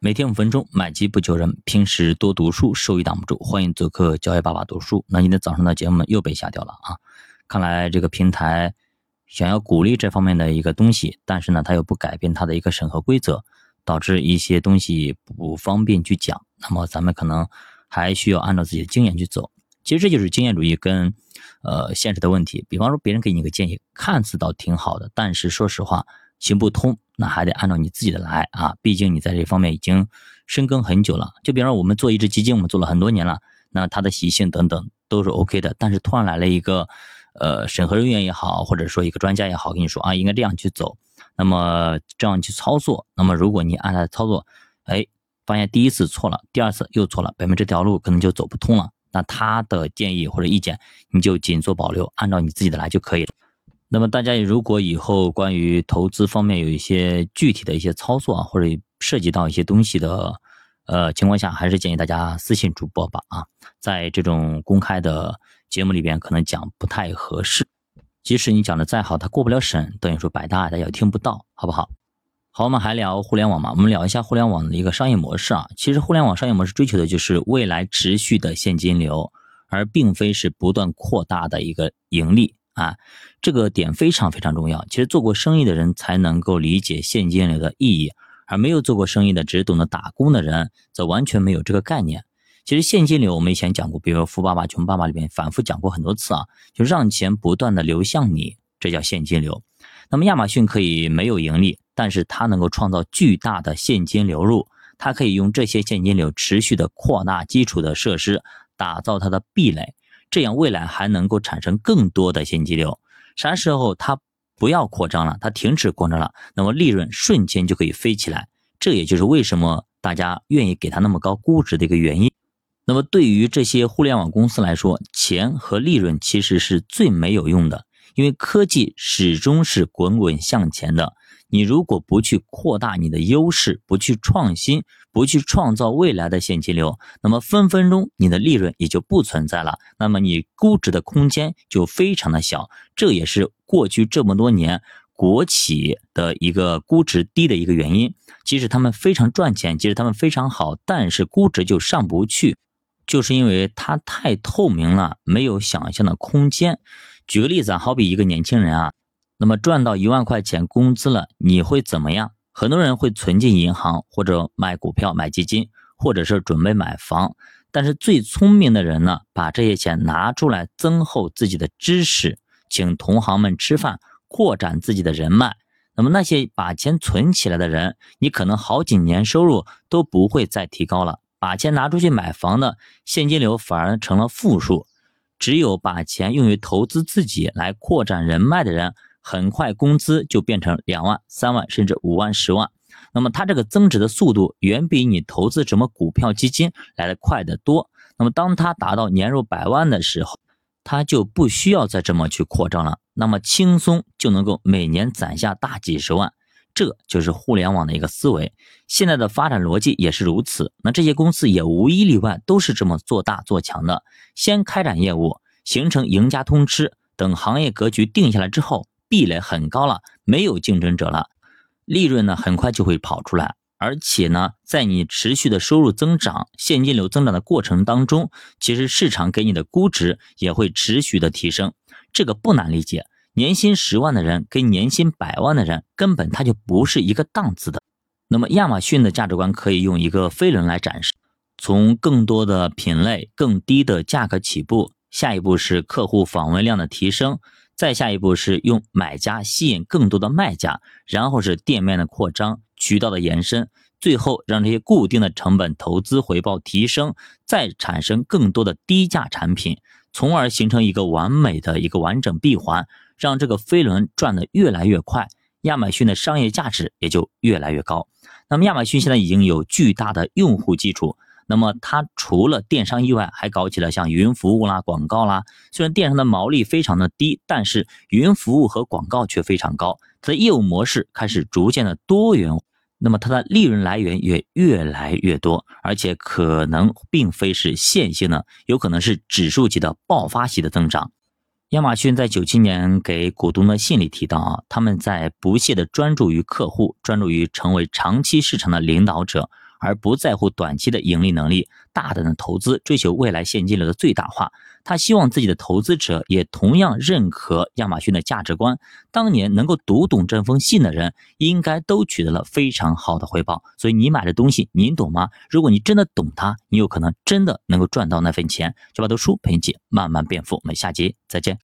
每天五分钟，买机不求人。平时多读书，收益挡不住。欢迎做客教育爸爸读书。那今天早上的节目又被下掉了啊！看来这个平台想要鼓励这方面的一个东西，但是呢，它又不改变它的一个审核规则，导致一些东西不方便去讲。那么咱们可能还需要按照自己的经验去走。其实这就是经验主义跟呃现实的问题。比方说，别人给你个建议，看似倒挺好的，但是说实话。行不通，那还得按照你自己的来啊！毕竟你在这方面已经深耕很久了。就比方说，我们做一只基金，我们做了很多年了，那它的习性等等都是 OK 的。但是突然来了一个呃审核人员也好，或者说一个专家也好，跟你说啊，应该这样去走，那么这样去操作。那么如果你按他的操作，哎，发现第一次错了，第二次又错了，表明这条路可能就走不通了。那他的建议或者意见，你就仅做保留，按照你自己的来就可以了。那么大家如果以后关于投资方面有一些具体的一些操作啊，或者涉及到一些东西的呃情况下，还是建议大家私信主播吧啊，在这种公开的节目里边可能讲不太合适。即使你讲的再好，它过不了审，等于说白搭，大家也听不到，好不好？好，我们还聊互联网嘛？我们聊一下互联网的一个商业模式啊。其实互联网商业模式追求的就是未来持续的现金流，而并非是不断扩大的一个盈利。啊，这个点非常非常重要。其实做过生意的人才能够理解现金流的意义，而没有做过生意的，只懂得打工的人，则完全没有这个概念。其实现金流我们以前讲过，比如说《富爸爸穷爸爸》里面反复讲过很多次啊，就让钱不断的流向你，这叫现金流。那么亚马逊可以没有盈利，但是它能够创造巨大的现金流入，它可以用这些现金流持续的扩大基础的设施，打造它的壁垒。这样未来还能够产生更多的现金流，啥时候它不要扩张了，它停止扩张了，那么利润瞬间就可以飞起来。这也就是为什么大家愿意给它那么高估值的一个原因。那么对于这些互联网公司来说，钱和利润其实是最没有用的，因为科技始终是滚滚向前的。你如果不去扩大你的优势，不去创新，不去创造未来的现金流，那么分分钟你的利润也就不存在了。那么你估值的空间就非常的小。这也是过去这么多年国企的一个估值低的一个原因。即使他们非常赚钱，即使他们非常好，但是估值就上不去，就是因为它太透明了，没有想象的空间。举个例子啊，好比一个年轻人啊。那么赚到一万块钱工资了，你会怎么样？很多人会存进银行，或者买股票、买基金，或者是准备买房。但是最聪明的人呢，把这些钱拿出来增厚自己的知识，请同行们吃饭，扩展自己的人脉。那么那些把钱存起来的人，你可能好几年收入都不会再提高了。把钱拿出去买房的现金流反而成了负数。只有把钱用于投资自己来扩展人脉的人。很快工资就变成两万、三万，甚至五万、十万。那么它这个增值的速度远比你投资什么股票、基金来的快得多。那么当它达到年入百万的时候，它就不需要再这么去扩张了。那么轻松就能够每年攒下大几十万。这就是互联网的一个思维。现在的发展逻辑也是如此。那这些公司也无一例外都是这么做大做强的。先开展业务，形成赢家通吃，等行业格局定下来之后。壁垒很高了，没有竞争者了，利润呢很快就会跑出来，而且呢，在你持续的收入增长、现金流增长的过程当中，其实市场给你的估值也会持续的提升，这个不难理解。年薪十万的人跟年薪百万的人根本他就不是一个档次的。那么亚马逊的价值观可以用一个飞轮来展示：从更多的品类、更低的价格起步，下一步是客户访问量的提升。再下一步是用买家吸引更多的卖家，然后是店面的扩张、渠道的延伸，最后让这些固定的成本投资回报提升，再产生更多的低价产品，从而形成一个完美的一个完整闭环，让这个飞轮转得越来越快，亚马逊的商业价值也就越来越高。那么亚马逊现在已经有巨大的用户基础。那么它除了电商以外，还搞起了像云服务啦、广告啦。虽然电商的毛利非常的低，但是云服务和广告却非常高。它的业务模式开始逐渐的多元，那么它的利润来源也越来越多，而且可能并非是线性的，有可能是指数级的爆发型的增长。亚马逊在九七年给股东的信里提到啊，他们在不懈的专注于客户，专注于成为长期市场的领导者。而不在乎短期的盈利能力，大胆的投资，追求未来现金流的最大化。他希望自己的投资者也同样认可亚马逊的价值观。当年能够读懂这封信的人，应该都取得了非常好的回报。所以你买的东西，您懂吗？如果你真的懂它，你有可能真的能够赚到那份钱。小白读书陪你一起慢慢变富。我们下集再见。